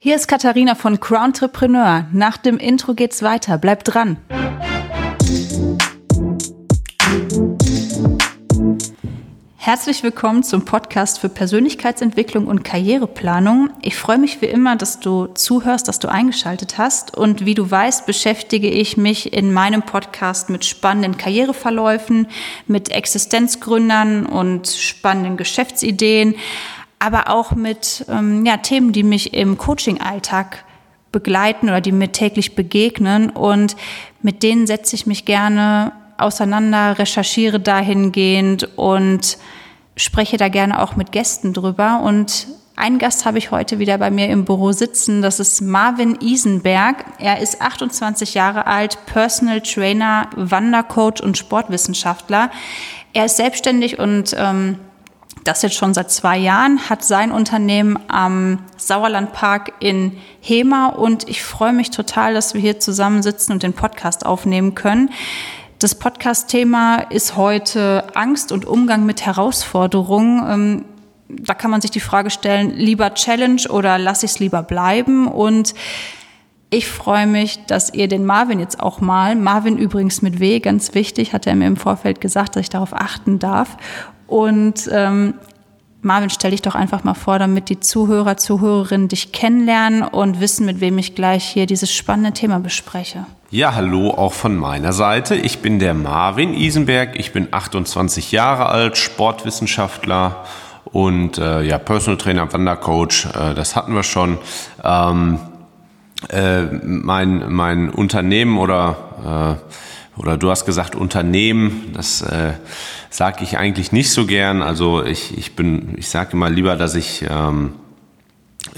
Hier ist Katharina von Crowntrepreneur. Nach dem Intro geht's weiter. Bleibt dran. Herzlich willkommen zum Podcast für Persönlichkeitsentwicklung und Karriereplanung. Ich freue mich wie immer, dass du zuhörst, dass du eingeschaltet hast. Und wie du weißt, beschäftige ich mich in meinem Podcast mit spannenden Karriereverläufen, mit Existenzgründern und spannenden Geschäftsideen aber auch mit ähm, ja, Themen, die mich im Coaching-Alltag begleiten oder die mir täglich begegnen. Und mit denen setze ich mich gerne auseinander, recherchiere dahingehend und spreche da gerne auch mit Gästen drüber. Und einen Gast habe ich heute wieder bei mir im Büro sitzen. Das ist Marvin Isenberg. Er ist 28 Jahre alt, Personal Trainer, Wandercoach und Sportwissenschaftler. Er ist selbstständig und ähm, das jetzt schon seit zwei Jahren, hat sein Unternehmen am Sauerlandpark in Hema und ich freue mich total, dass wir hier zusammensitzen und den Podcast aufnehmen können. Das Podcast-Thema ist heute Angst und Umgang mit Herausforderungen. Ähm, da kann man sich die Frage stellen, lieber Challenge oder lasse ich es lieber bleiben? Und ich freue mich, dass ihr den Marvin jetzt auch mal, Marvin übrigens mit W, ganz wichtig, hat er mir im Vorfeld gesagt, dass ich darauf achten darf. Und ähm, Marvin, stell dich doch einfach mal vor, damit die Zuhörer, Zuhörerinnen dich kennenlernen und wissen, mit wem ich gleich hier dieses spannende Thema bespreche. Ja, hallo auch von meiner Seite. Ich bin der Marvin Isenberg. Ich bin 28 Jahre alt, Sportwissenschaftler und äh, ja, Personal Trainer, Wandercoach. Äh, das hatten wir schon. Ähm, äh, mein, mein Unternehmen oder äh, oder du hast gesagt Unternehmen, das äh, sage ich eigentlich nicht so gern. Also ich, ich bin, ich sage immer lieber, dass ich ähm,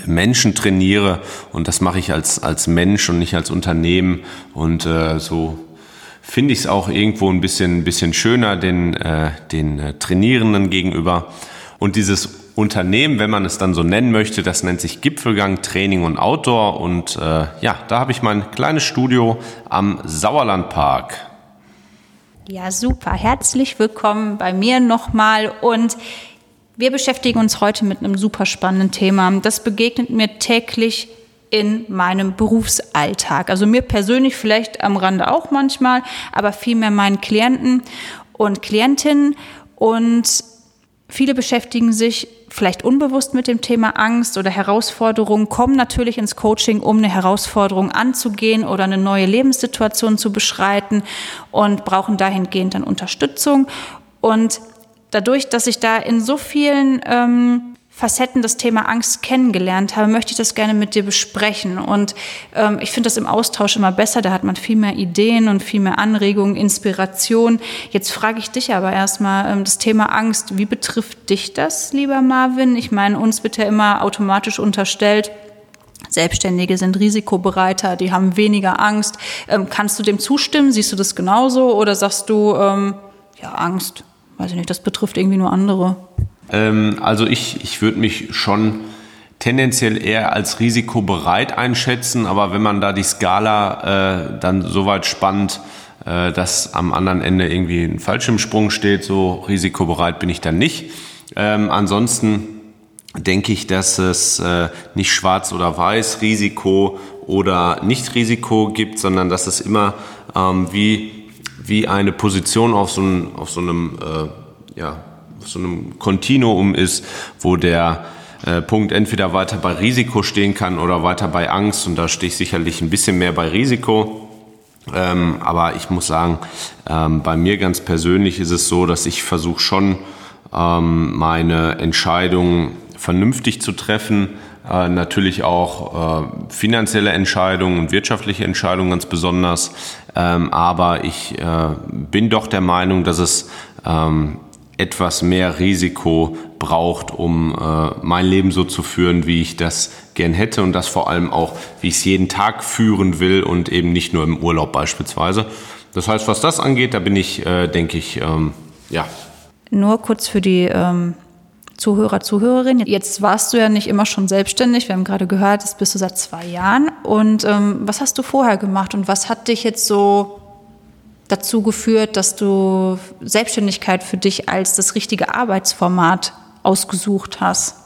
Menschen trainiere und das mache ich als, als Mensch und nicht als Unternehmen. Und äh, so finde ich es auch irgendwo ein bisschen, bisschen schöner den, äh, den äh, Trainierenden gegenüber. Und dieses Unternehmen, wenn man es dann so nennen möchte, das nennt sich Gipfelgang Training und Outdoor. Und äh, ja, da habe ich mein kleines Studio am Sauerlandpark. Ja, super. Herzlich willkommen bei mir nochmal und wir beschäftigen uns heute mit einem super spannenden Thema. Das begegnet mir täglich in meinem Berufsalltag. Also mir persönlich vielleicht am Rande auch manchmal, aber vielmehr meinen Klienten und Klientinnen. Und viele beschäftigen sich vielleicht unbewusst mit dem Thema Angst oder Herausforderungen, kommen natürlich ins Coaching, um eine Herausforderung anzugehen oder eine neue Lebenssituation zu beschreiten und brauchen dahingehend dann Unterstützung. Und dadurch, dass ich da in so vielen ähm, Facetten das Thema Angst kennengelernt habe, möchte ich das gerne mit dir besprechen. Und ähm, ich finde das im Austausch immer besser. Da hat man viel mehr Ideen und viel mehr Anregungen, Inspiration. Jetzt frage ich dich aber erstmal ähm, das Thema Angst. Wie betrifft dich das, lieber Marvin? Ich meine, uns wird ja immer automatisch unterstellt, Selbstständige sind risikobereiter, die haben weniger Angst. Ähm, kannst du dem zustimmen? Siehst du das genauso? Oder sagst du, ähm, ja, Angst, weiß ich nicht, das betrifft irgendwie nur andere? Ähm, also ich, ich würde mich schon tendenziell eher als risikobereit einschätzen, aber wenn man da die Skala äh, dann so weit spannt, äh, dass am anderen Ende irgendwie ein Fallschirmsprung steht, so risikobereit bin ich dann nicht. Ähm, ansonsten denke ich, dass es äh, nicht schwarz oder weiß, Risiko oder nicht Risiko gibt, sondern dass es immer ähm, wie, wie eine Position auf so, ein, auf so einem äh, ja, so einem Kontinuum ist, wo der äh, Punkt entweder weiter bei Risiko stehen kann oder weiter bei Angst. Und da stehe ich sicherlich ein bisschen mehr bei Risiko. Ähm, aber ich muss sagen, ähm, bei mir ganz persönlich ist es so, dass ich versuche schon ähm, meine Entscheidungen vernünftig zu treffen. Äh, natürlich auch äh, finanzielle Entscheidungen und wirtschaftliche Entscheidungen ganz besonders. Ähm, aber ich äh, bin doch der Meinung, dass es ähm, etwas mehr Risiko braucht, um äh, mein Leben so zu führen, wie ich das gern hätte und das vor allem auch, wie ich es jeden Tag führen will und eben nicht nur im Urlaub beispielsweise. Das heißt, was das angeht, da bin ich, äh, denke ich, ähm, ja. Nur kurz für die ähm, Zuhörer, Zuhörerinnen. Jetzt warst du ja nicht immer schon selbstständig. Wir haben gerade gehört, das bist du seit zwei Jahren. Und ähm, was hast du vorher gemacht und was hat dich jetzt so dazu geführt, dass du Selbstständigkeit für dich als das richtige Arbeitsformat ausgesucht hast?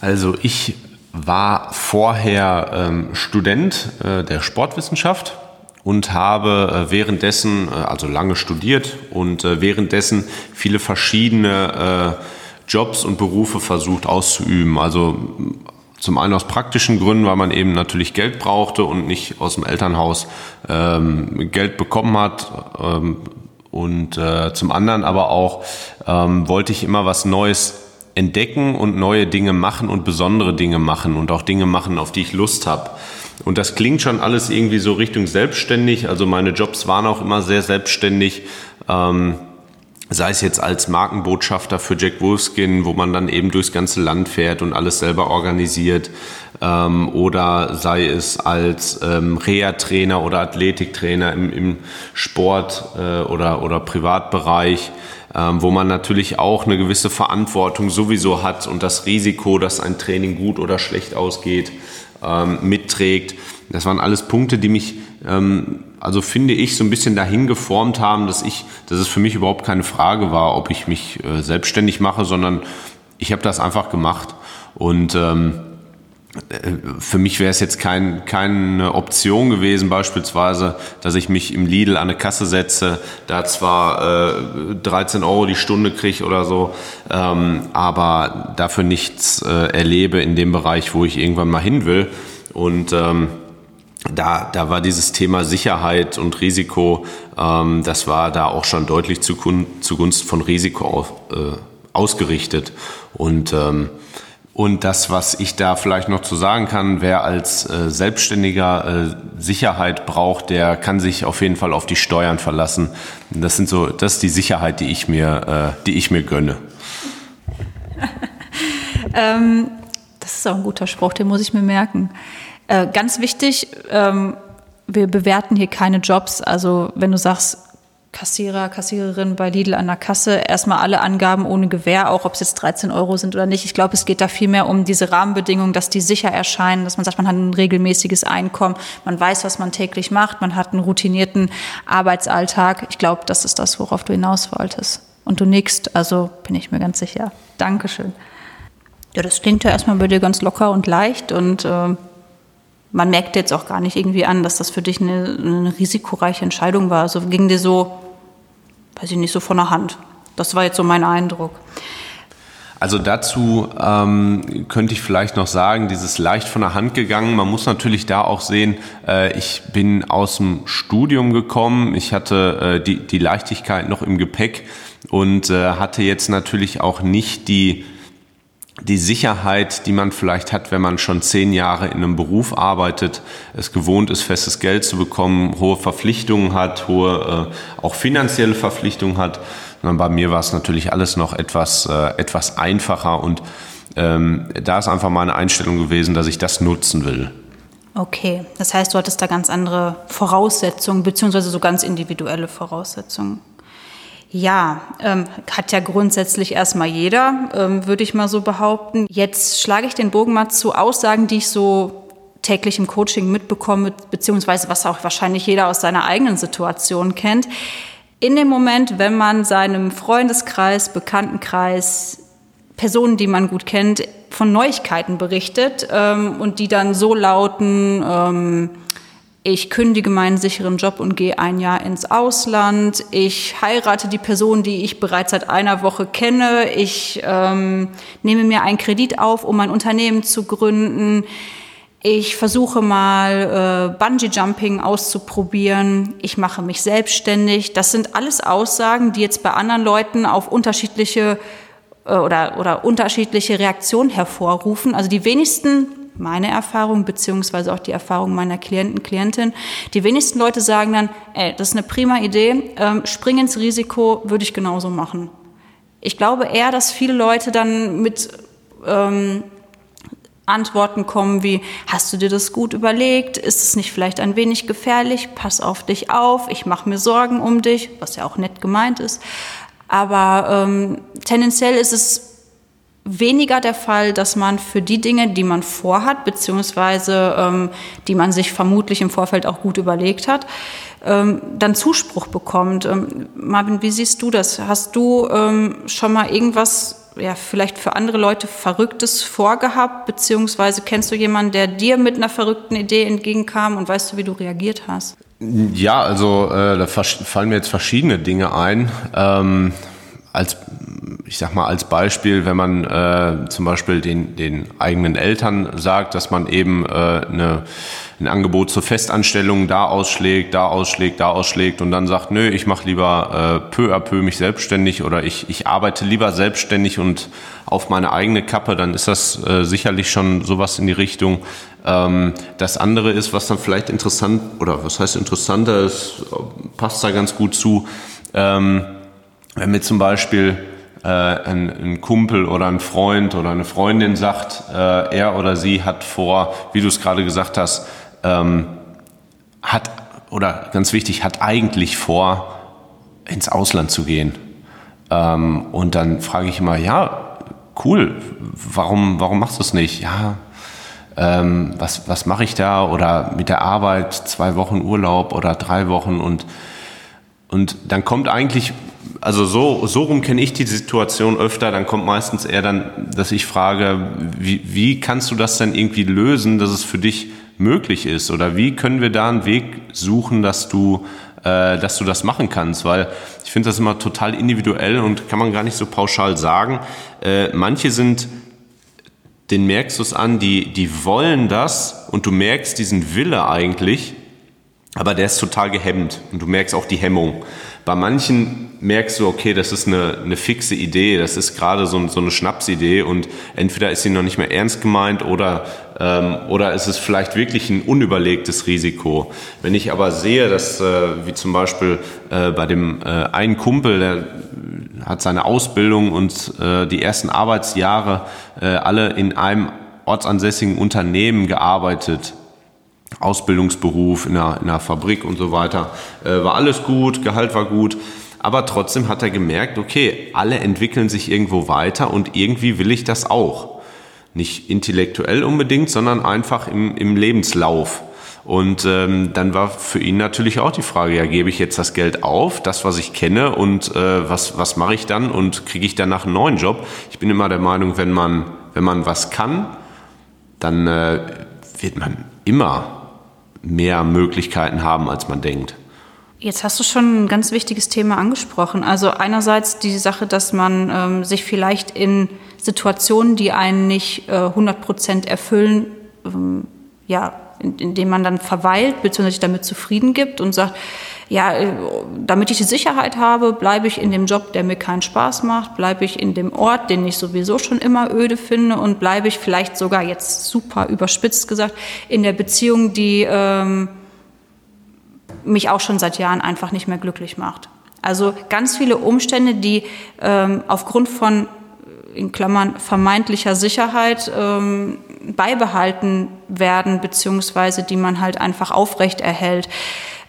Also ich war vorher ähm, Student äh, der Sportwissenschaft und habe äh, währenddessen, äh, also lange studiert und äh, währenddessen viele verschiedene Jobs und Berufe versucht auszuüben. Also zum einen aus praktischen Gründen, weil man eben natürlich Geld brauchte und nicht aus dem Elternhaus ähm, Geld bekommen hat. Ähm, und äh, zum anderen aber auch ähm, wollte ich immer was Neues entdecken und neue Dinge machen und besondere Dinge machen und auch Dinge machen, auf die ich Lust habe. Und das klingt schon alles irgendwie so Richtung selbstständig. Also meine Jobs waren auch immer sehr selbstständig. Ähm, sei es jetzt als Markenbotschafter für Jack Wolfskin, wo man dann eben durchs ganze Land fährt und alles selber organisiert, ähm, oder sei es als ähm, Reha-Trainer oder Athletiktrainer im, im Sport äh, oder, oder Privatbereich, ähm, wo man natürlich auch eine gewisse Verantwortung sowieso hat und das Risiko, dass ein Training gut oder schlecht ausgeht, ähm, mitträgt. Das waren alles Punkte, die mich, ähm, also finde ich, so ein bisschen dahin geformt haben, dass ich, dass es für mich überhaupt keine Frage war, ob ich mich äh, selbstständig mache, sondern ich habe das einfach gemacht. Und ähm, für mich wäre es jetzt kein, keine Option gewesen, beispielsweise, dass ich mich im Lidl an eine Kasse setze, da zwar äh, 13 Euro die Stunde kriege oder so, ähm, aber dafür nichts äh, erlebe in dem Bereich, wo ich irgendwann mal hin will. Und ähm, da, da war dieses Thema Sicherheit und Risiko, ähm, das war da auch schon deutlich zugunsten von Risiko äh, ausgerichtet. Und ähm, und das, was ich da vielleicht noch zu sagen kann, wer als äh, Selbstständiger äh, Sicherheit braucht, der kann sich auf jeden Fall auf die Steuern verlassen. Das sind so, das ist die Sicherheit, die ich mir, äh, die ich mir gönne. ähm, das ist auch ein guter Spruch, den muss ich mir merken. Äh, ganz wichtig, ähm, wir bewerten hier keine Jobs. Also wenn du sagst, Kassierer, Kassiererin bei Lidl an der Kasse erstmal alle Angaben ohne Gewähr, auch ob es jetzt 13 Euro sind oder nicht. Ich glaube, es geht da viel mehr um diese Rahmenbedingungen, dass die sicher erscheinen, dass man sagt, man hat ein regelmäßiges Einkommen, man weiß, was man täglich macht, man hat einen routinierten Arbeitsalltag. Ich glaube, das ist das, worauf du hinaus wolltest. Und du nickst, also bin ich mir ganz sicher. Dankeschön. Ja, das klingt ja erstmal bei dir ganz locker und leicht und äh, man merkt jetzt auch gar nicht irgendwie an, dass das für dich eine, eine risikoreiche Entscheidung war. Also ging dir so weiß ich nicht, so von der Hand. Das war jetzt so mein Eindruck. Also dazu ähm, könnte ich vielleicht noch sagen, dieses leicht von der Hand gegangen. Man muss natürlich da auch sehen, äh, ich bin aus dem Studium gekommen, ich hatte äh, die, die Leichtigkeit noch im Gepäck und äh, hatte jetzt natürlich auch nicht die die Sicherheit, die man vielleicht hat, wenn man schon zehn Jahre in einem Beruf arbeitet, es gewohnt ist, festes Geld zu bekommen, hohe Verpflichtungen hat, hohe äh, auch finanzielle Verpflichtungen hat. Sondern bei mir war es natürlich alles noch etwas, äh, etwas einfacher und ähm, da ist einfach meine Einstellung gewesen, dass ich das nutzen will. Okay, das heißt, du hattest da ganz andere Voraussetzungen, beziehungsweise so ganz individuelle Voraussetzungen. Ja, ähm, hat ja grundsätzlich erstmal jeder, ähm, würde ich mal so behaupten. Jetzt schlage ich den Bogen mal zu Aussagen, die ich so täglich im Coaching mitbekomme, beziehungsweise was auch wahrscheinlich jeder aus seiner eigenen Situation kennt. In dem Moment, wenn man seinem Freundeskreis, Bekanntenkreis, Personen, die man gut kennt, von Neuigkeiten berichtet ähm, und die dann so lauten, ähm, ich kündige meinen sicheren Job und gehe ein Jahr ins Ausland, ich heirate die Person, die ich bereits seit einer Woche kenne, ich ähm, nehme mir einen Kredit auf, um ein Unternehmen zu gründen, ich versuche mal äh, Bungee-Jumping auszuprobieren, ich mache mich selbstständig. Das sind alles Aussagen, die jetzt bei anderen Leuten auf unterschiedliche äh, oder, oder unterschiedliche Reaktionen hervorrufen. Also die wenigsten meine Erfahrung, beziehungsweise auch die Erfahrung meiner Klienten, Klientin. Die wenigsten Leute sagen dann, ey, das ist eine prima Idee, ähm, spring ins Risiko, würde ich genauso machen. Ich glaube eher, dass viele Leute dann mit ähm, Antworten kommen wie, hast du dir das gut überlegt? Ist es nicht vielleicht ein wenig gefährlich? Pass auf dich auf, ich mache mir Sorgen um dich, was ja auch nett gemeint ist. Aber ähm, tendenziell ist es weniger der Fall, dass man für die Dinge, die man vorhat, beziehungsweise ähm, die man sich vermutlich im Vorfeld auch gut überlegt hat, ähm, dann Zuspruch bekommt. Ähm, Marvin, wie siehst du das? Hast du ähm, schon mal irgendwas ja vielleicht für andere Leute Verrücktes vorgehabt, beziehungsweise kennst du jemanden, der dir mit einer verrückten Idee entgegenkam und weißt du, wie du reagiert hast? Ja, also äh, da fallen mir jetzt verschiedene Dinge ein. Ähm, als ich sag mal als Beispiel, wenn man äh, zum Beispiel den, den eigenen Eltern sagt, dass man eben äh, eine, ein Angebot zur Festanstellung da ausschlägt, da ausschlägt, da ausschlägt und dann sagt, nö, ich mache lieber äh, peu à peu mich selbstständig oder ich, ich arbeite lieber selbstständig und auf meine eigene Kappe, dann ist das äh, sicherlich schon sowas in die Richtung. Ähm, das andere ist, was dann vielleicht interessant oder was heißt interessanter ist, passt da ganz gut zu, ähm, wenn mir zum Beispiel äh, ein, ein, Kumpel oder ein Freund oder eine Freundin sagt, äh, er oder sie hat vor, wie du es gerade gesagt hast, ähm, hat oder ganz wichtig, hat eigentlich vor, ins Ausland zu gehen. Ähm, und dann frage ich immer, ja, cool, warum, warum machst du es nicht? Ja, ähm, was, was mache ich da? Oder mit der Arbeit zwei Wochen Urlaub oder drei Wochen und und dann kommt eigentlich, also so, so rum kenne ich die Situation öfter, dann kommt meistens eher dann, dass ich frage, wie, wie kannst du das denn irgendwie lösen, dass es für dich möglich ist? Oder wie können wir da einen Weg suchen, dass du, äh, dass du das machen kannst? Weil ich finde das immer total individuell und kann man gar nicht so pauschal sagen. Äh, manche sind den merkst du es an, die, die wollen das und du merkst diesen Wille eigentlich, aber der ist total gehemmt und du merkst auch die Hemmung. Bei manchen merkst du, okay, das ist eine, eine fixe Idee, das ist gerade so, so eine Schnapsidee und entweder ist sie noch nicht mehr ernst gemeint oder, ähm, oder ist es vielleicht wirklich ein unüberlegtes Risiko. Wenn ich aber sehe, dass, äh, wie zum Beispiel äh, bei dem äh, einen Kumpel, der hat seine Ausbildung und äh, die ersten Arbeitsjahre äh, alle in einem ortsansässigen Unternehmen gearbeitet, Ausbildungsberuf in einer, in einer Fabrik und so weiter. Äh, war alles gut, Gehalt war gut. Aber trotzdem hat er gemerkt, okay, alle entwickeln sich irgendwo weiter und irgendwie will ich das auch. Nicht intellektuell unbedingt, sondern einfach im, im Lebenslauf. Und ähm, dann war für ihn natürlich auch die Frage, ja, gebe ich jetzt das Geld auf, das, was ich kenne, und äh, was, was mache ich dann und kriege ich danach einen neuen Job? Ich bin immer der Meinung, wenn man, wenn man was kann, dann äh, wird man immer mehr Möglichkeiten haben, als man denkt. Jetzt hast du schon ein ganz wichtiges Thema angesprochen. Also einerseits die Sache, dass man ähm, sich vielleicht in Situationen, die einen nicht äh, 100 Prozent erfüllen, ähm, ja, indem in man dann verweilt bzw. sich damit zufrieden gibt und sagt, ja, äh, damit ich die Sicherheit habe, bleibe ich in dem Job, der mir keinen Spaß macht, bleibe ich in dem Ort, den ich sowieso schon immer öde finde und bleibe ich vielleicht sogar jetzt super überspitzt gesagt in der Beziehung, die ähm, mich auch schon seit Jahren einfach nicht mehr glücklich macht. Also ganz viele Umstände, die ähm, aufgrund von in Klammern vermeintlicher Sicherheit ähm, beibehalten werden, beziehungsweise die man halt einfach aufrecht erhält.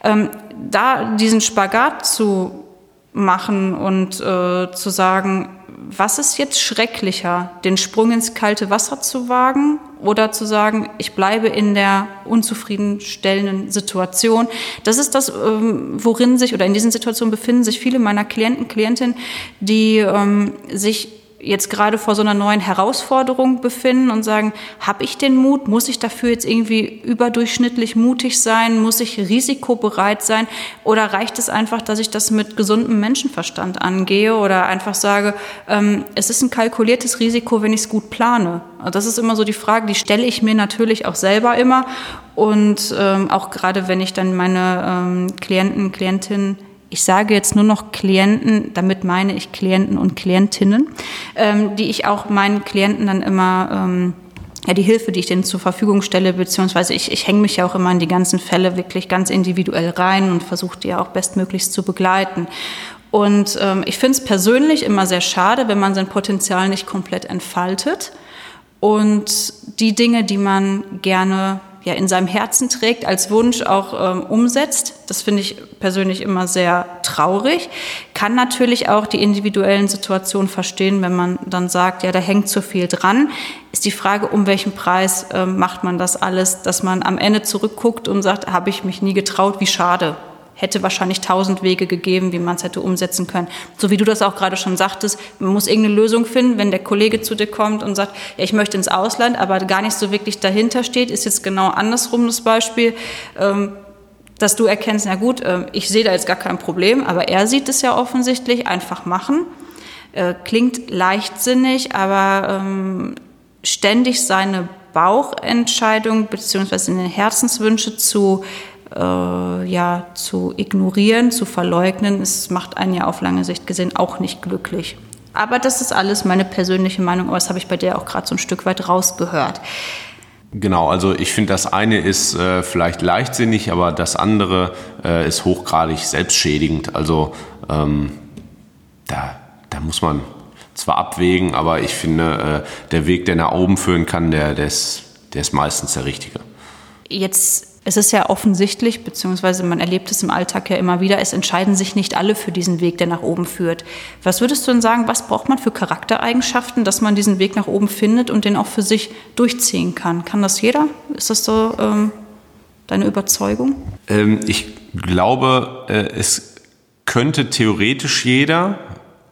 Ähm, da diesen Spagat zu machen und äh, zu sagen, was ist jetzt schrecklicher, den Sprung ins kalte Wasser zu wagen oder zu sagen, ich bleibe in der unzufriedenstellenden Situation. Das ist das, ähm, worin sich oder in diesen Situationen befinden sich viele meiner Klienten, Klientinnen, die ähm, sich jetzt gerade vor so einer neuen Herausforderung befinden und sagen, habe ich den Mut? Muss ich dafür jetzt irgendwie überdurchschnittlich mutig sein? Muss ich risikobereit sein? Oder reicht es einfach, dass ich das mit gesundem Menschenverstand angehe oder einfach sage, ähm, es ist ein kalkuliertes Risiko, wenn ich es gut plane? Das ist immer so die Frage, die stelle ich mir natürlich auch selber immer. Und ähm, auch gerade wenn ich dann meine ähm, Klienten, Klientinnen ich sage jetzt nur noch Klienten, damit meine ich Klienten und Klientinnen, ähm, die ich auch meinen Klienten dann immer, ähm, ja, die Hilfe, die ich denen zur Verfügung stelle, beziehungsweise ich, ich hänge mich ja auch immer in die ganzen Fälle wirklich ganz individuell rein und versuche die ja auch bestmöglichst zu begleiten. Und ähm, ich finde es persönlich immer sehr schade, wenn man sein Potenzial nicht komplett entfaltet und die Dinge, die man gerne ja in seinem Herzen trägt, als Wunsch auch ähm, umsetzt. Das finde ich persönlich immer sehr traurig. Kann natürlich auch die individuellen Situationen verstehen, wenn man dann sagt, ja, da hängt zu viel dran. Ist die Frage, um welchen Preis ähm, macht man das alles, dass man am Ende zurückguckt und sagt, habe ich mich nie getraut, wie schade. Hätte wahrscheinlich tausend Wege gegeben, wie man es hätte umsetzen können. So wie du das auch gerade schon sagtest, man muss irgendeine Lösung finden, wenn der Kollege zu dir kommt und sagt, ja, ich möchte ins Ausland, aber gar nicht so wirklich dahinter steht, ist jetzt genau andersrum das Beispiel. Ähm, dass du erkennst, na gut, äh, ich sehe da jetzt gar kein Problem, aber er sieht es ja offensichtlich, einfach machen. Äh, klingt leichtsinnig, aber ähm, ständig seine Bauchentscheidung bzw. seine Herzenswünsche zu äh, ja, zu ignorieren, zu verleugnen, es macht einen ja auf lange Sicht gesehen auch nicht glücklich. Aber das ist alles meine persönliche Meinung, aber das habe ich bei dir auch gerade so ein Stück weit rausgehört. Genau, also ich finde, das eine ist äh, vielleicht leichtsinnig, aber das andere äh, ist hochgradig selbstschädigend. Also ähm, da, da muss man zwar abwägen, aber ich finde, äh, der Weg, der nach oben führen kann, der, der, ist, der ist meistens der richtige. Jetzt es ist ja offensichtlich, beziehungsweise man erlebt es im Alltag ja immer wieder, es entscheiden sich nicht alle für diesen Weg, der nach oben führt. Was würdest du denn sagen, was braucht man für Charaktereigenschaften, dass man diesen Weg nach oben findet und den auch für sich durchziehen kann? Kann das jeder? Ist das so ähm, deine Überzeugung? Ähm, ich glaube, äh, es könnte theoretisch jeder,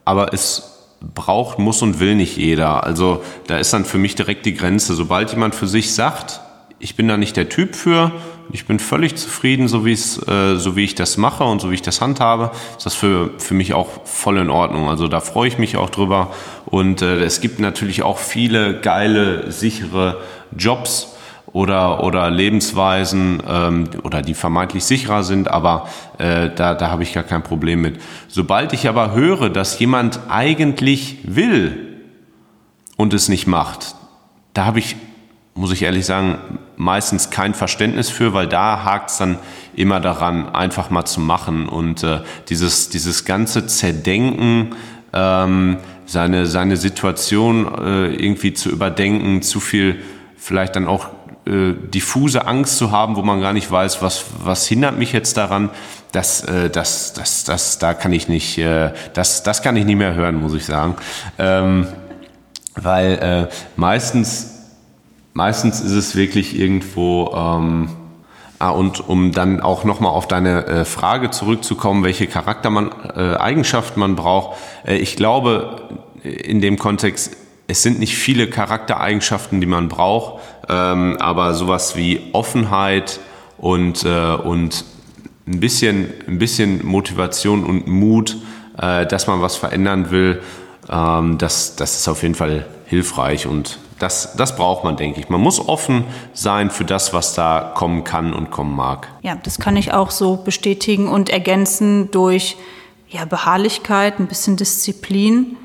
aber es braucht, muss und will nicht jeder. Also da ist dann für mich direkt die Grenze. Sobald jemand für sich sagt, ich bin da nicht der Typ für, ich bin völlig zufrieden, so äh, so wie ich das mache und so wie ich das handhabe. Ist das für, für mich auch voll in Ordnung. Also da freue ich mich auch drüber. Und äh, es gibt natürlich auch viele geile, sichere Jobs oder, oder Lebensweisen ähm, oder die vermeintlich sicherer sind, aber äh, da, da habe ich gar kein Problem mit. Sobald ich aber höre, dass jemand eigentlich will und es nicht macht, da habe ich muss ich ehrlich sagen, meistens kein Verständnis für, weil da hakt es dann immer daran, einfach mal zu machen und äh, dieses, dieses ganze Zerdenken, ähm, seine, seine Situation äh, irgendwie zu überdenken, zu viel vielleicht dann auch äh, diffuse Angst zu haben, wo man gar nicht weiß, was, was hindert mich jetzt daran, das, äh, das, das, das, da kann ich nicht, äh, das, das kann ich nicht mehr hören, muss ich sagen. Ähm, weil äh, meistens meistens ist es wirklich irgendwo, ähm, ah, und um dann auch nochmal auf deine äh, Frage zurückzukommen, welche Charaktereigenschaften äh, man braucht. Äh, ich glaube, in dem Kontext, es sind nicht viele Charaktereigenschaften, die man braucht, ähm, aber sowas wie Offenheit und, äh, und ein bisschen, ein bisschen Motivation und Mut, äh, dass man was verändern will, ähm, das, das ist auf jeden Fall hilfreich und das, das braucht man, denke ich. Man muss offen sein für das, was da kommen kann und kommen mag. Ja, das kann ich auch so bestätigen und ergänzen durch ja, Beharrlichkeit, ein bisschen Disziplin.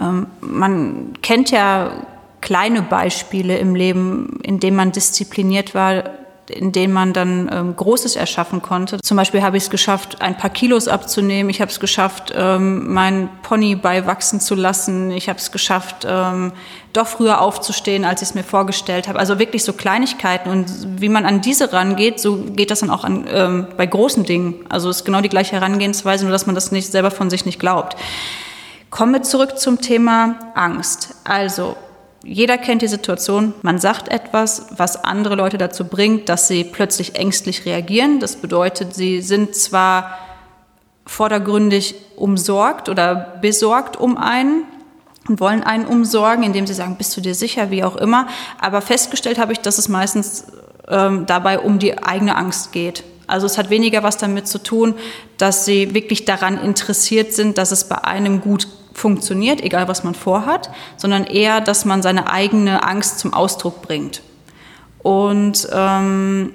Ähm, man kennt ja kleine Beispiele im Leben, in denen man diszipliniert war, in denen man dann ähm, Großes erschaffen konnte. Zum Beispiel habe ich es geschafft, ein paar Kilos abzunehmen. Ich habe es geschafft, ähm, meinen Pony beiwachsen zu lassen. Ich habe es geschafft, ähm, doch früher aufzustehen, als ich es mir vorgestellt habe. Also wirklich so Kleinigkeiten. Und wie man an diese rangeht, so geht das dann auch an, ähm, bei großen Dingen. Also es ist genau die gleiche Herangehensweise, nur dass man das nicht selber von sich nicht glaubt. Kommen wir zurück zum Thema Angst. Also jeder kennt die Situation, man sagt etwas, was andere Leute dazu bringt, dass sie plötzlich ängstlich reagieren. Das bedeutet, sie sind zwar vordergründig umsorgt oder besorgt um einen und wollen einen umsorgen, indem sie sagen, bist du dir sicher, wie auch immer. Aber festgestellt habe ich, dass es meistens ähm, dabei um die eigene Angst geht. Also es hat weniger was damit zu tun, dass sie wirklich daran interessiert sind, dass es bei einem gut funktioniert, egal was man vorhat, sondern eher, dass man seine eigene Angst zum Ausdruck bringt. Und ähm,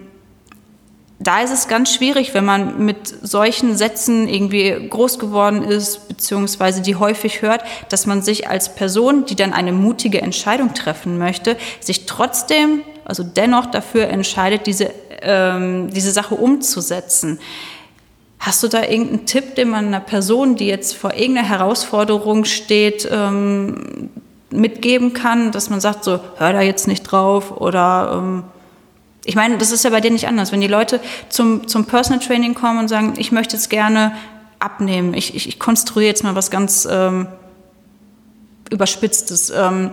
da ist es ganz schwierig, wenn man mit solchen Sätzen irgendwie groß geworden ist, beziehungsweise die häufig hört, dass man sich als Person, die dann eine mutige Entscheidung treffen möchte, sich trotzdem, also dennoch dafür entscheidet, diese ähm, diese Sache umzusetzen. Hast du da irgendeinen Tipp, den man einer Person, die jetzt vor irgendeiner Herausforderung steht, ähm, mitgeben kann, dass man sagt, so, hör da jetzt nicht drauf oder ähm, ich meine, das ist ja bei dir nicht anders. Wenn die Leute zum, zum Personal Training kommen und sagen, ich möchte jetzt gerne abnehmen, ich, ich, ich konstruiere jetzt mal was ganz ähm, Überspitztes. Ähm,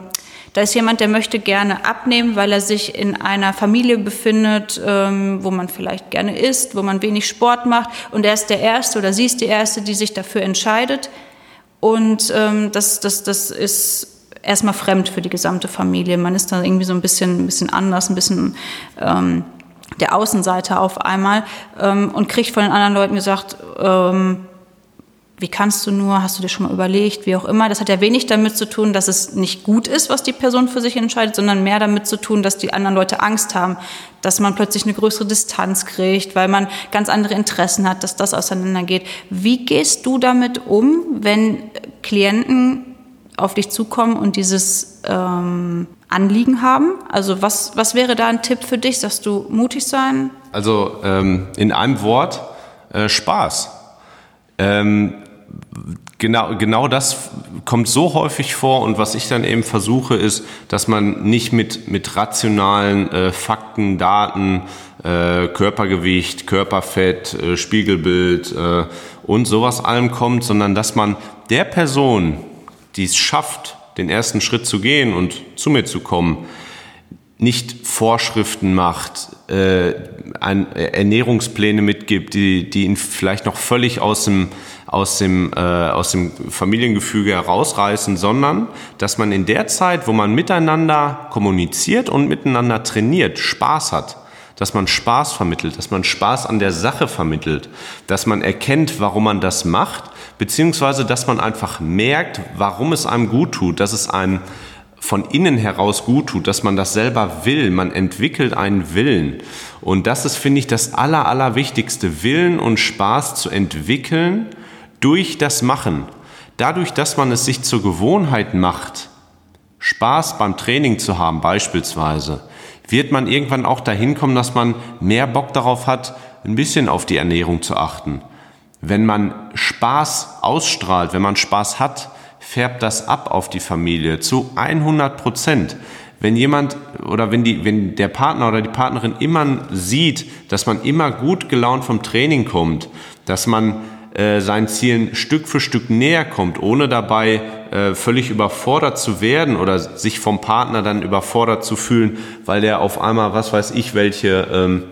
Da ist jemand, der möchte gerne abnehmen, weil er sich in einer Familie befindet, ähm, wo man vielleicht gerne isst, wo man wenig Sport macht. Und er ist der Erste oder sie ist die Erste, die sich dafür entscheidet. Und ähm, das, das, das ist erstmal fremd für die gesamte Familie. Man ist da irgendwie so ein bisschen, ein bisschen anders, ein bisschen ähm, der Außenseiter auf einmal ähm, und kriegt von den anderen Leuten gesagt, ähm, wie kannst du nur, hast du dir schon mal überlegt, wie auch immer. Das hat ja wenig damit zu tun, dass es nicht gut ist, was die Person für sich entscheidet, sondern mehr damit zu tun, dass die anderen Leute Angst haben, dass man plötzlich eine größere Distanz kriegt, weil man ganz andere Interessen hat, dass das auseinandergeht. Wie gehst du damit um, wenn Klienten auf dich zukommen und dieses ähm, Anliegen haben? Also was, was wäre da ein Tipp für dich? Sagst du mutig sein? Also ähm, in einem Wort äh, Spaß. Ähm, genau, genau das kommt so häufig vor und was ich dann eben versuche ist, dass man nicht mit, mit rationalen äh, Fakten, Daten, äh, Körpergewicht, Körperfett, äh, Spiegelbild äh, und sowas allem kommt, sondern dass man der Person, die es schafft, den ersten Schritt zu gehen und zu mir zu kommen, nicht Vorschriften macht, äh, ein, Ernährungspläne mitgibt, die, die ihn vielleicht noch völlig aus dem, aus, dem, äh, aus dem Familiengefüge herausreißen, sondern dass man in der Zeit, wo man miteinander kommuniziert und miteinander trainiert, Spaß hat dass man Spaß vermittelt, dass man Spaß an der Sache vermittelt, dass man erkennt, warum man das macht, beziehungsweise dass man einfach merkt, warum es einem gut tut, dass es einem von innen heraus gut tut, dass man das selber will. Man entwickelt einen Willen. Und das ist, finde ich, das Aller, Allerwichtigste, Willen und Spaß zu entwickeln durch das Machen. Dadurch, dass man es sich zur Gewohnheit macht, Spaß beim Training zu haben beispielsweise, wird man irgendwann auch dahin kommen, dass man mehr Bock darauf hat, ein bisschen auf die Ernährung zu achten. Wenn man Spaß ausstrahlt, wenn man Spaß hat, färbt das ab auf die Familie zu 100 Prozent. Wenn jemand oder wenn, die, wenn der Partner oder die Partnerin immer sieht, dass man immer gut gelaunt vom Training kommt, dass man äh, seinen Zielen Stück für Stück näher kommt, ohne dabei äh, völlig überfordert zu werden oder sich vom Partner dann überfordert zu fühlen, weil der auf einmal, was weiß ich, welche ähm,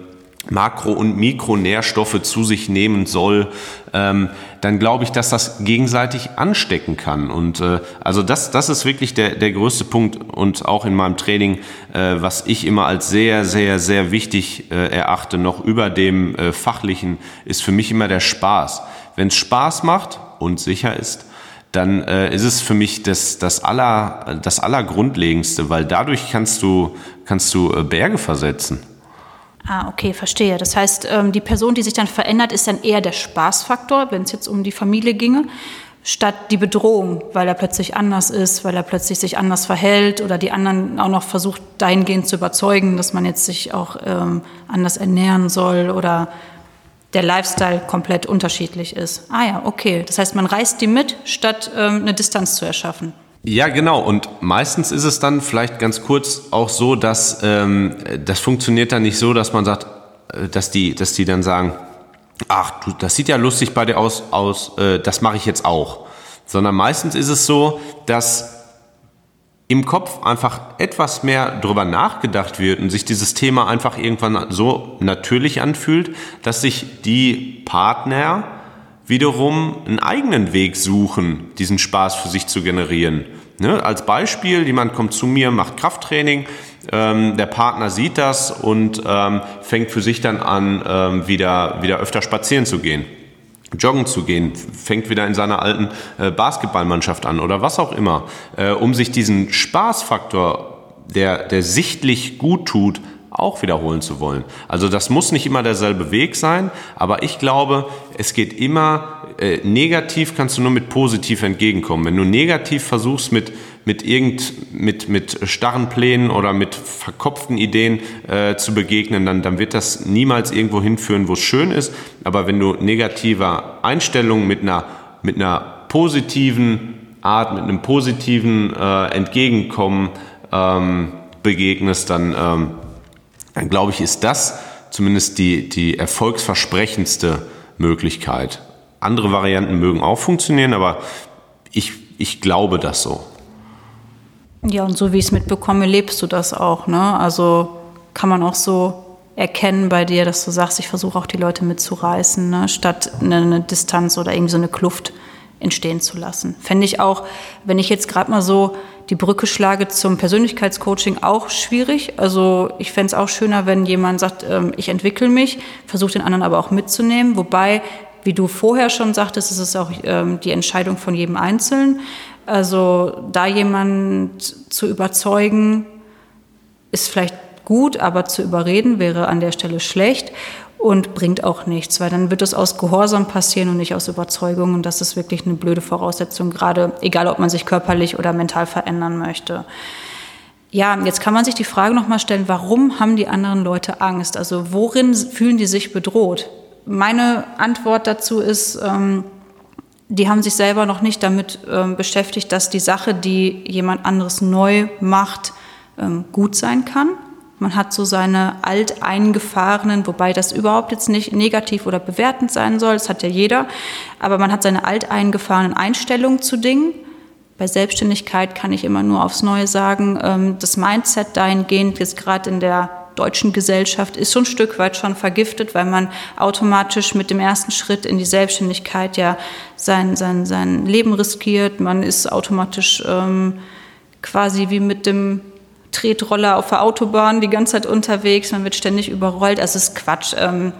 Makro- und Mikronährstoffe zu sich nehmen soll, ähm, dann glaube ich, dass das gegenseitig anstecken kann. Und äh, also das, das ist wirklich der, der größte Punkt und auch in meinem Training, äh, was ich immer als sehr, sehr, sehr wichtig äh, erachte, noch über dem äh, fachlichen, ist für mich immer der Spaß. Wenn es Spaß macht und sicher ist, dann äh, ist es für mich das, das, aller, das Allergrundlegendste, weil dadurch kannst du, kannst du äh, Berge versetzen. Ah, okay, verstehe. Das heißt, ähm, die Person, die sich dann verändert, ist dann eher der Spaßfaktor, wenn es jetzt um die Familie ginge, statt die Bedrohung, weil er plötzlich anders ist, weil er plötzlich sich anders verhält oder die anderen auch noch versucht, dahingehend zu überzeugen, dass man jetzt sich auch ähm, anders ernähren soll oder der Lifestyle komplett unterschiedlich ist. Ah ja, okay. Das heißt, man reißt die mit, statt ähm, eine Distanz zu erschaffen. Ja, genau. Und meistens ist es dann vielleicht ganz kurz auch so, dass ähm, das funktioniert dann nicht so, dass man sagt, äh, dass die, dass die dann sagen, ach, du, das sieht ja lustig bei dir aus, aus äh, das mache ich jetzt auch. Sondern meistens ist es so, dass im Kopf einfach etwas mehr drüber nachgedacht wird und sich dieses Thema einfach irgendwann so natürlich anfühlt, dass sich die Partner wiederum einen eigenen Weg suchen, diesen Spaß für sich zu generieren. Ne? Als Beispiel, jemand kommt zu mir, macht Krafttraining, ähm, der Partner sieht das und ähm, fängt für sich dann an, ähm, wieder, wieder öfter spazieren zu gehen. Joggen zu gehen, fängt wieder in seiner alten äh, Basketballmannschaft an oder was auch immer, äh, um sich diesen Spaßfaktor, der, der sichtlich gut tut, auch wiederholen zu wollen. Also das muss nicht immer derselbe Weg sein, aber ich glaube, es geht immer, äh, negativ kannst du nur mit positiv entgegenkommen. Wenn du negativ versuchst mit, mit irgend, mit, mit starren Plänen oder mit verkopften Ideen äh, zu begegnen, dann, dann wird das niemals irgendwo hinführen, wo es schön ist. Aber wenn du negativer Einstellung mit einer, mit einer positiven Art, mit einem positiven äh, Entgegenkommen ähm, begegnest, dann ähm, dann glaube ich, ist das zumindest die, die erfolgsversprechendste Möglichkeit. Andere Varianten mögen auch funktionieren, aber ich, ich glaube das so. Ja, und so wie ich es mitbekomme, lebst du das auch. Ne? Also kann man auch so erkennen bei dir, dass du sagst, ich versuche auch die Leute mitzureißen, ne? statt eine, Distanz oder irgendwie so eine Kluft entstehen zu lassen. Fände ich auch, wenn ich jetzt gerade mal so die Brücke schlage zum Persönlichkeitscoaching, auch schwierig. Also ich fände es auch schöner, wenn jemand sagt, ähm, ich entwickle mich, versuche den anderen aber auch mitzunehmen. Wobei, wie du vorher schon sagtest, ist es auch ähm, die Entscheidung von jedem Einzelnen. Also da jemand zu überzeugen, ist vielleicht gut, aber zu überreden wäre an der Stelle schlecht und bringt auch nichts, weil dann wird es aus Gehorsam passieren und nicht aus Überzeugung und das ist wirklich eine blöde Voraussetzung, gerade egal ob man sich körperlich oder mental verändern möchte. Ja, jetzt kann man sich die Frage nochmal stellen, warum haben die anderen Leute Angst? Also worin fühlen die sich bedroht? Meine Antwort dazu ist, ähm, die haben sich selber noch nicht damit ähm, beschäftigt, dass die Sache, die jemand anderes neu macht, ähm, gut sein kann. Man hat so seine alteingefahrenen, wobei das überhaupt jetzt nicht negativ oder bewertend sein soll, das hat ja jeder, aber man hat seine alteingefahrenen Einstellungen zu Dingen. Bei Selbstständigkeit kann ich immer nur aufs Neue sagen, ähm, das Mindset dahingehend jetzt gerade in der deutschen Gesellschaft ist schon ein Stück weit schon vergiftet, weil man automatisch mit dem ersten Schritt in die Selbstständigkeit ja sein, sein, sein Leben riskiert. Man ist automatisch ähm, quasi wie mit dem Tretroller auf der Autobahn die ganze Zeit unterwegs, man wird ständig überrollt. Also es ist Quatsch. Ähm,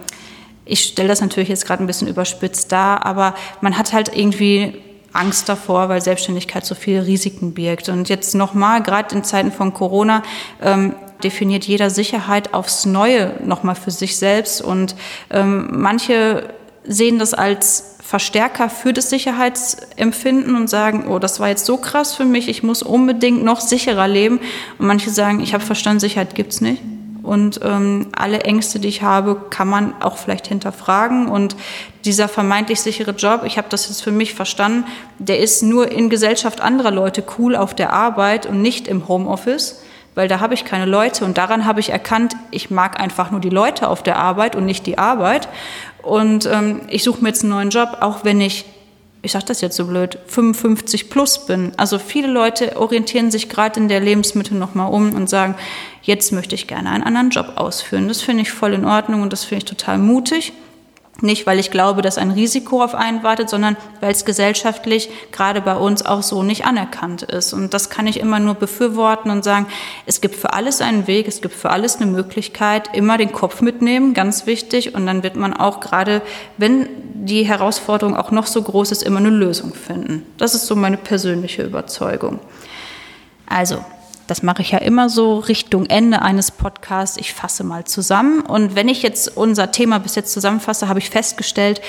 ich stelle das natürlich jetzt gerade ein bisschen überspitzt dar, aber man hat halt irgendwie Angst davor, weil Selbstständigkeit so viele Risiken birgt. Und jetzt nochmal, gerade in Zeiten von Corona, ähm, definiert jeder Sicherheit aufs Neue nochmal für sich selbst. Und ähm, manche sehen das als Verstärker für das Sicherheitsempfinden und sagen, oh, das war jetzt so krass für mich, ich muss unbedingt noch sicherer leben. Und manche sagen, ich habe verstanden, Sicherheit gibt's nicht. Und ähm, alle Ängste, die ich habe, kann man auch vielleicht hinterfragen. Und dieser vermeintlich sichere Job, ich habe das jetzt für mich verstanden, der ist nur in Gesellschaft anderer Leute cool auf der Arbeit und nicht im Homeoffice weil da habe ich keine Leute und daran habe ich erkannt, ich mag einfach nur die Leute auf der Arbeit und nicht die Arbeit. Und ähm, ich suche mir jetzt einen neuen Job, auch wenn ich, ich sage das jetzt so blöd, 55 plus bin. Also viele Leute orientieren sich gerade in der Lebensmittel nochmal um und sagen, jetzt möchte ich gerne einen anderen Job ausführen. Das finde ich voll in Ordnung und das finde ich total mutig. Nicht, weil ich glaube, dass ein Risiko auf einen wartet, sondern weil es gesellschaftlich gerade bei uns auch so nicht anerkannt ist. Und das kann ich immer nur befürworten und sagen, es gibt für alles einen Weg, es gibt für alles eine Möglichkeit, immer den Kopf mitnehmen, ganz wichtig. Und dann wird man auch gerade, wenn die Herausforderung auch noch so groß ist, immer eine Lösung finden. Das ist so meine persönliche Überzeugung. Also, das mache ich ja immer so Richtung Ende eines Podcasts. Ich fasse mal zusammen. Und wenn ich jetzt unser Thema bis jetzt zusammenfasse, habe ich festgestellt,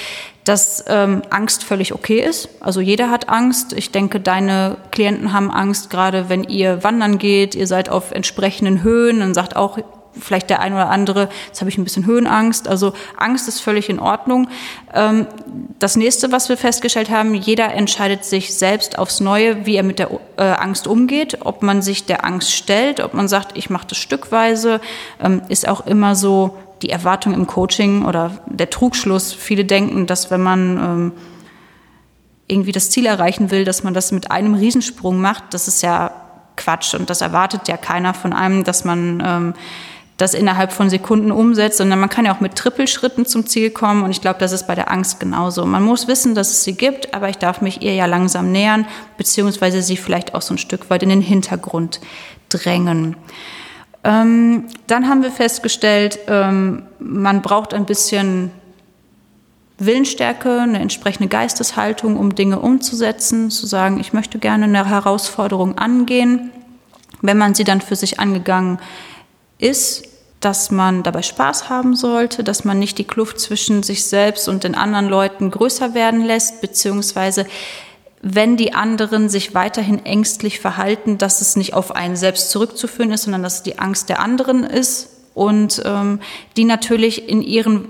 dass ähm, Angst völlig okay ist. Also jeder hat Angst. Ich denke, deine Klienten haben Angst, gerade wenn ihr wandern geht, ihr seid auf entsprechenden Höhen, dann sagt auch vielleicht der ein oder andere, jetzt habe ich ein bisschen Höhenangst. Also Angst ist völlig in Ordnung. Ähm, das nächste, was wir festgestellt haben, jeder entscheidet sich selbst aufs Neue, wie er mit der äh, Angst umgeht, ob man sich der Angst stellt, ob man sagt, ich mache das stückweise, ähm, ist auch immer so die Erwartung im Coaching oder der Trugschluss. Viele denken, dass wenn man ähm, irgendwie das Ziel erreichen will, dass man das mit einem Riesensprung macht. Das ist ja Quatsch und das erwartet ja keiner von einem, dass man das innerhalb von Sekunden umsetzt, sondern man kann ja auch mit Trippelschritten zum Ziel kommen. Und ich glaube, das ist bei der Angst genauso. Man muss wissen, dass es sie gibt, aber ich darf mich ihr ja langsam nähern, beziehungsweise sie vielleicht auch so ein Stück weit in den Hintergrund drängen. Ähm, dann haben wir festgestellt, ähm, man braucht ein bisschen Willensstärke, eine entsprechende Geisteshaltung, um Dinge umzusetzen, zu sagen, ich möchte gerne eine Herausforderung angehen. Wenn man sie dann für sich angegangen ist, dass man dabei Spaß haben sollte, dass man nicht die Kluft zwischen sich selbst und den anderen Leuten größer werden lässt, beziehungsweise wenn die anderen sich weiterhin ängstlich verhalten, dass es nicht auf einen selbst zurückzuführen ist, sondern dass es die Angst der anderen ist und ähm, die natürlich in ihren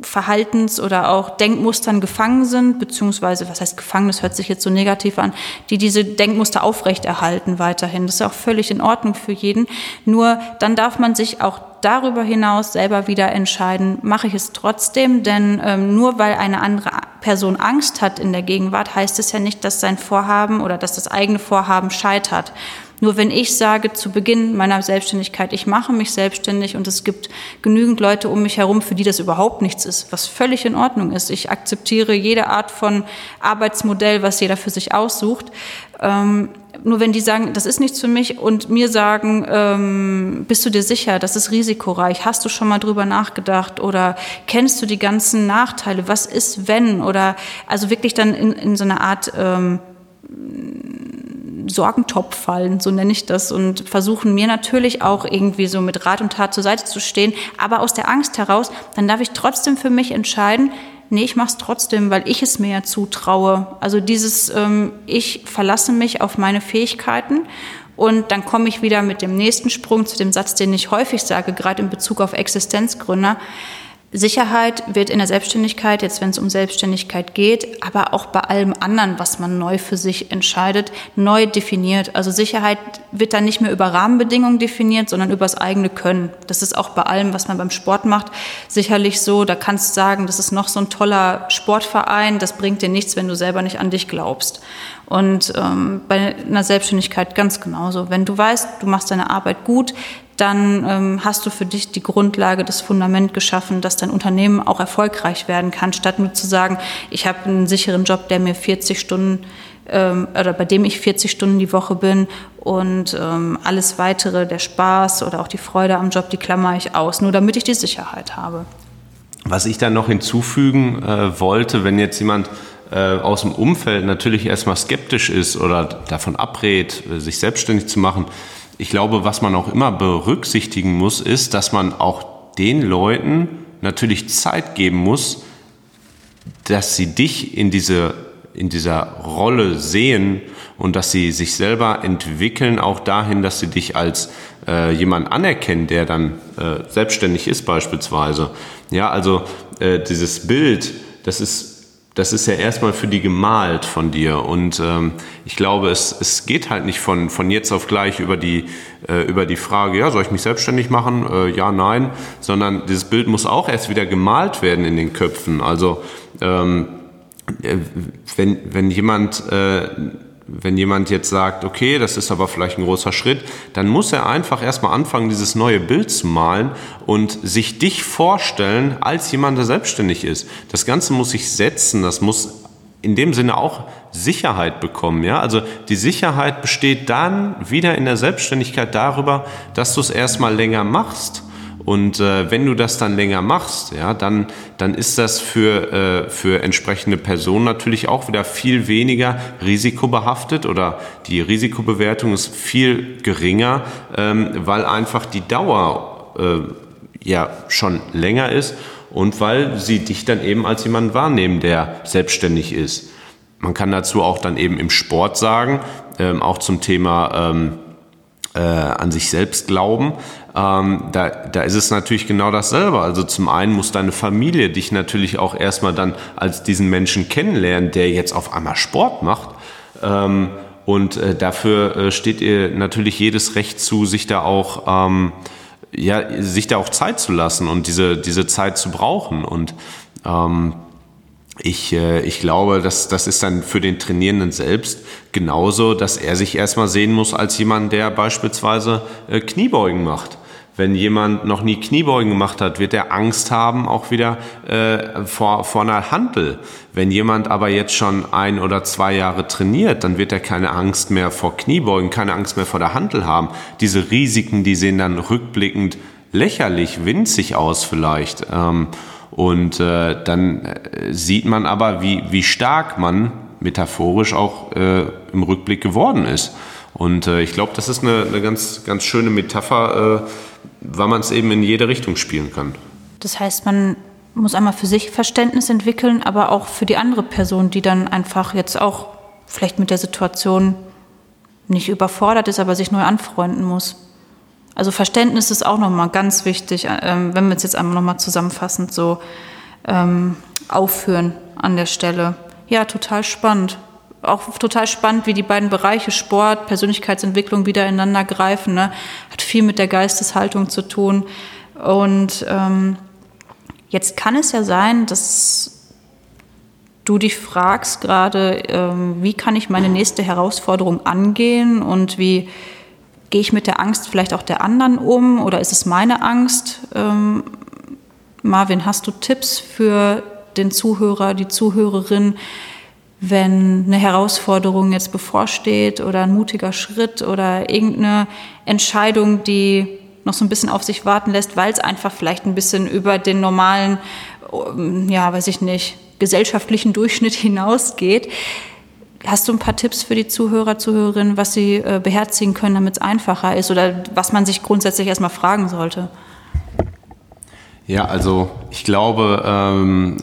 Verhaltens- oder auch Denkmustern gefangen sind, beziehungsweise, was heißt gefangen, das hört sich jetzt so negativ an, die diese Denkmuster aufrechterhalten weiterhin. Das ist auch völlig in Ordnung für jeden. Nur dann darf man sich auch darüber hinaus selber wieder entscheiden, mache ich es trotzdem, denn ähm, nur weil eine andere Person Angst hat in der Gegenwart, heißt es ja nicht, dass sein Vorhaben oder dass das eigene Vorhaben scheitert. Nur wenn ich sage zu Beginn meiner Selbstständigkeit, ich mache mich selbstständig und es gibt genügend Leute um mich herum, für die das überhaupt nichts ist, was völlig in Ordnung ist. Ich akzeptiere jede Art von Arbeitsmodell, was jeder für sich aussucht. Ähm, nur wenn die sagen, das ist nichts für mich und mir sagen, ähm, bist du dir sicher, das ist risikoreich, hast du schon mal drüber nachgedacht oder kennst du die ganzen Nachteile, was ist wenn oder also wirklich dann in, in so eine Art ähm, Sorgentopf fallen, so nenne ich das, und versuchen mir natürlich auch irgendwie so mit Rat und Tat zur Seite zu stehen, aber aus der Angst heraus, dann darf ich trotzdem für mich entscheiden, nee, ich mache es trotzdem, weil ich es mir ja zutraue. Also dieses, ähm, ich verlasse mich auf meine Fähigkeiten und dann komme ich wieder mit dem nächsten Sprung zu dem Satz, den ich häufig sage, gerade in Bezug auf Existenzgründer. Sicherheit wird in der Selbstständigkeit, jetzt wenn es um Selbstständigkeit geht, aber auch bei allem anderen, was man neu für sich entscheidet, neu definiert. Also Sicherheit wird dann nicht mehr über Rahmenbedingungen definiert, sondern über das eigene Können. Das ist auch bei allem, was man beim Sport macht, sicherlich so. Da kannst du sagen, das ist noch so ein toller Sportverein, das bringt dir nichts, wenn du selber nicht an dich glaubst. Und ähm, bei einer Selbstständigkeit ganz genauso. Wenn du weißt, du machst deine Arbeit gut, dann ähm, hast du für dich die Grundlage, das Fundament geschaffen, dass dein Unternehmen auch erfolgreich werden kann, statt nur zu sagen, ich habe einen sicheren Job, der mir 40 Stunden ähm, oder bei dem ich 40 Stunden die Woche bin und ähm, alles weitere, der Spaß oder auch die Freude am Job, die klammer ich aus, nur damit ich die Sicherheit habe. Was ich dann noch hinzufügen äh, wollte, wenn jetzt jemand äh, aus dem Umfeld natürlich erstmal skeptisch ist oder davon abrät, äh, sich selbstständig zu machen, ich glaube, was man auch immer berücksichtigen muss, ist, dass man auch den Leuten natürlich Zeit geben muss, dass sie dich in diese in dieser Rolle sehen und dass sie sich selber entwickeln, auch dahin, dass sie dich als äh, jemand anerkennen, der dann äh, selbstständig ist beispielsweise. Ja, also äh, dieses Bild, das ist das ist ja erstmal für die gemalt von dir. Und ähm, ich glaube, es, es geht halt nicht von, von jetzt auf gleich über die, äh, über die Frage, ja, soll ich mich selbstständig machen? Äh, ja, nein. Sondern dieses Bild muss auch erst wieder gemalt werden in den Köpfen. Also ähm, äh, wenn, wenn jemand äh, wenn jemand jetzt sagt, okay, das ist aber vielleicht ein großer Schritt, dann muss er einfach erstmal anfangen, dieses neue Bild zu malen und sich dich vorstellen als jemand, der selbstständig ist. Das Ganze muss sich setzen, das muss in dem Sinne auch Sicherheit bekommen. Ja? Also die Sicherheit besteht dann wieder in der Selbstständigkeit darüber, dass du es erstmal länger machst und äh, wenn du das dann länger machst, ja, dann, dann ist das für, äh, für entsprechende Personen natürlich auch wieder viel weniger risikobehaftet oder die Risikobewertung ist viel geringer, ähm, weil einfach die Dauer äh, ja schon länger ist und weil sie dich dann eben als jemand wahrnehmen, der selbstständig ist. Man kann dazu auch dann eben im Sport sagen, ähm, auch zum Thema ähm, äh, an sich selbst glauben, ähm, da, da ist es natürlich genau dasselbe. Also zum einen muss deine Familie dich natürlich auch erstmal dann als diesen Menschen kennenlernen, der jetzt auf einmal Sport macht. Ähm, und äh, dafür äh, steht ihr natürlich jedes Recht zu, sich da auch ähm, ja, sich da auch Zeit zu lassen und diese, diese Zeit zu brauchen. Und ähm, ich, äh, ich glaube, dass das ist dann für den Trainierenden selbst genauso, dass er sich erstmal sehen muss als jemand, der beispielsweise äh, Kniebeugen macht. Wenn jemand noch nie Kniebeugen gemacht hat, wird er Angst haben, auch wieder äh, vor, vor einer Handel. Wenn jemand aber jetzt schon ein oder zwei Jahre trainiert, dann wird er keine Angst mehr vor Kniebeugen, keine Angst mehr vor der Handel haben. Diese Risiken, die sehen dann rückblickend lächerlich, winzig aus vielleicht. Ähm, und äh, dann äh, sieht man aber, wie, wie stark man metaphorisch auch äh, im Rückblick geworden ist. Und äh, ich glaube, das ist eine, eine ganz, ganz schöne Metapher, äh, weil man es eben in jede Richtung spielen kann. Das heißt, man muss einmal für sich Verständnis entwickeln, aber auch für die andere Person, die dann einfach jetzt auch vielleicht mit der Situation nicht überfordert ist, aber sich neu anfreunden muss. Also Verständnis ist auch nochmal ganz wichtig, ähm, wenn wir es jetzt einmal nochmal zusammenfassend so ähm, aufführen an der Stelle. Ja, total spannend. Auch total spannend, wie die beiden Bereiche Sport, Persönlichkeitsentwicklung wieder ineinander greifen. Ne? Hat viel mit der Geisteshaltung zu tun. Und ähm, jetzt kann es ja sein, dass du dich fragst gerade, ähm, wie kann ich meine nächste Herausforderung angehen und wie gehe ich mit der Angst vielleicht auch der anderen um oder ist es meine Angst? Ähm, Marvin, hast du Tipps für den Zuhörer, die Zuhörerin, wenn eine Herausforderung jetzt bevorsteht oder ein mutiger Schritt oder irgendeine Entscheidung, die noch so ein bisschen auf sich warten lässt, weil es einfach vielleicht ein bisschen über den normalen, ja, weiß ich nicht, gesellschaftlichen Durchschnitt hinausgeht. Hast du ein paar Tipps für die Zuhörer, Zuhörerinnen, was sie äh, beherzigen können, damit es einfacher ist oder was man sich grundsätzlich erstmal fragen sollte? Ja, also ich glaube, ähm,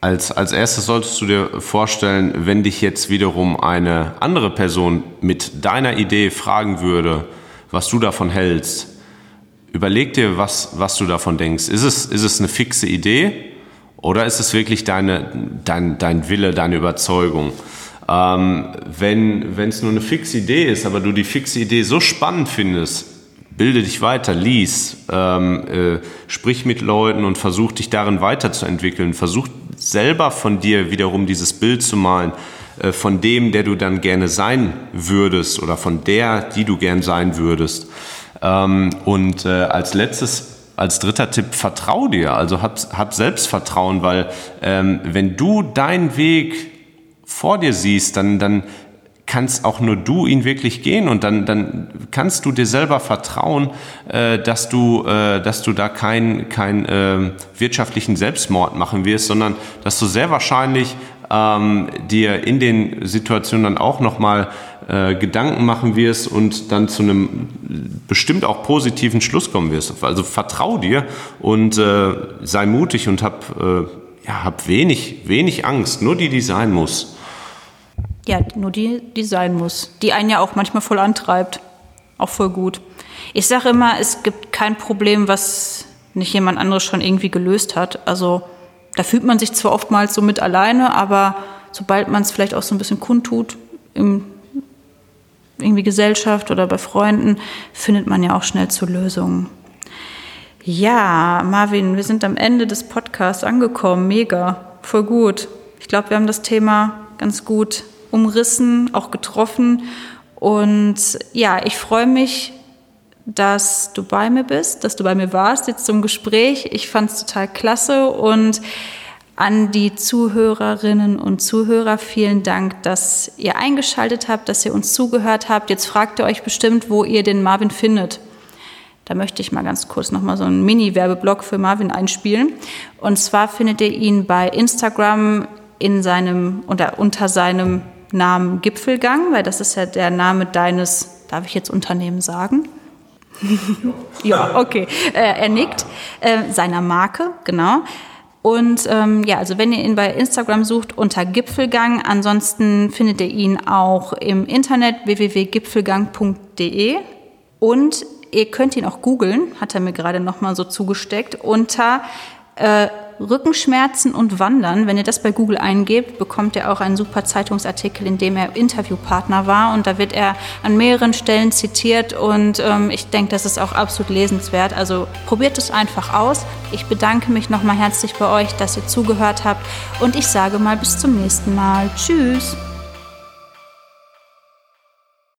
als, als erstes solltest du dir vorstellen, wenn dich jetzt wiederum eine andere Person mit deiner Idee fragen würde, was du davon hältst, überleg dir, was, was du davon denkst. Ist es, ist es eine fixe Idee oder ist es wirklich deine, dein, dein Wille, deine Überzeugung? Ähm, wenn es nur eine fixe Idee ist, aber du die fixe Idee so spannend findest, bilde dich weiter, lies, ähm, äh, sprich mit Leuten und versuch dich darin weiterzuentwickeln. Versuch selber von dir wiederum dieses Bild zu malen, äh, von dem, der du dann gerne sein würdest oder von der, die du gern sein würdest. Ähm, und äh, als letztes als dritter Tipp, vertrau dir, also hab, hab Selbstvertrauen, weil ähm, wenn du deinen Weg vor dir siehst, dann, dann kannst auch nur du ihn wirklich gehen und dann, dann kannst du dir selber vertrauen, äh, dass, du, äh, dass du da keinen kein, äh, wirtschaftlichen Selbstmord machen wirst, sondern dass du sehr wahrscheinlich ähm, dir in den Situationen dann auch nochmal äh, Gedanken machen wirst und dann zu einem bestimmt auch positiven Schluss kommen wirst. Also vertrau dir und äh, sei mutig und hab, äh, ja, hab wenig, wenig Angst, nur die, die sein muss. Ja, nur die, die sein muss, die einen ja auch manchmal voll antreibt. Auch voll gut. Ich sage immer, es gibt kein Problem, was nicht jemand anderes schon irgendwie gelöst hat. Also da fühlt man sich zwar oftmals so mit alleine, aber sobald man es vielleicht auch so ein bisschen kundtut, im irgendwie Gesellschaft oder bei Freunden, findet man ja auch schnell zu Lösungen. Ja, Marvin, wir sind am Ende des Podcasts angekommen. Mega, voll gut. Ich glaube, wir haben das Thema ganz gut umrissen, auch getroffen. Und ja, ich freue mich, dass du bei mir bist, dass du bei mir warst jetzt zum Gespräch. Ich fand es total klasse und an die Zuhörerinnen und Zuhörer vielen Dank, dass ihr eingeschaltet habt, dass ihr uns zugehört habt. Jetzt fragt ihr euch bestimmt, wo ihr den Marvin findet. Da möchte ich mal ganz kurz nochmal so einen Mini-Werbeblock für Marvin einspielen. Und zwar findet ihr ihn bei Instagram in seinem, unter, unter seinem Namen Gipfelgang, weil das ist ja der Name deines, darf ich jetzt Unternehmen sagen? ja, okay. Äh, er nickt. Äh, seiner Marke, genau. Und ähm, ja, also wenn ihr ihn bei Instagram sucht unter Gipfelgang, ansonsten findet ihr ihn auch im Internet www.gipfelgang.de und ihr könnt ihn auch googeln, hat er mir gerade noch mal so zugesteckt, unter äh, Rückenschmerzen und Wandern. Wenn ihr das bei Google eingebt, bekommt ihr auch einen super Zeitungsartikel, in dem er Interviewpartner war. Und da wird er an mehreren Stellen zitiert. Und ähm, ich denke, das ist auch absolut lesenswert. Also probiert es einfach aus. Ich bedanke mich nochmal herzlich bei euch, dass ihr zugehört habt. Und ich sage mal bis zum nächsten Mal. Tschüss.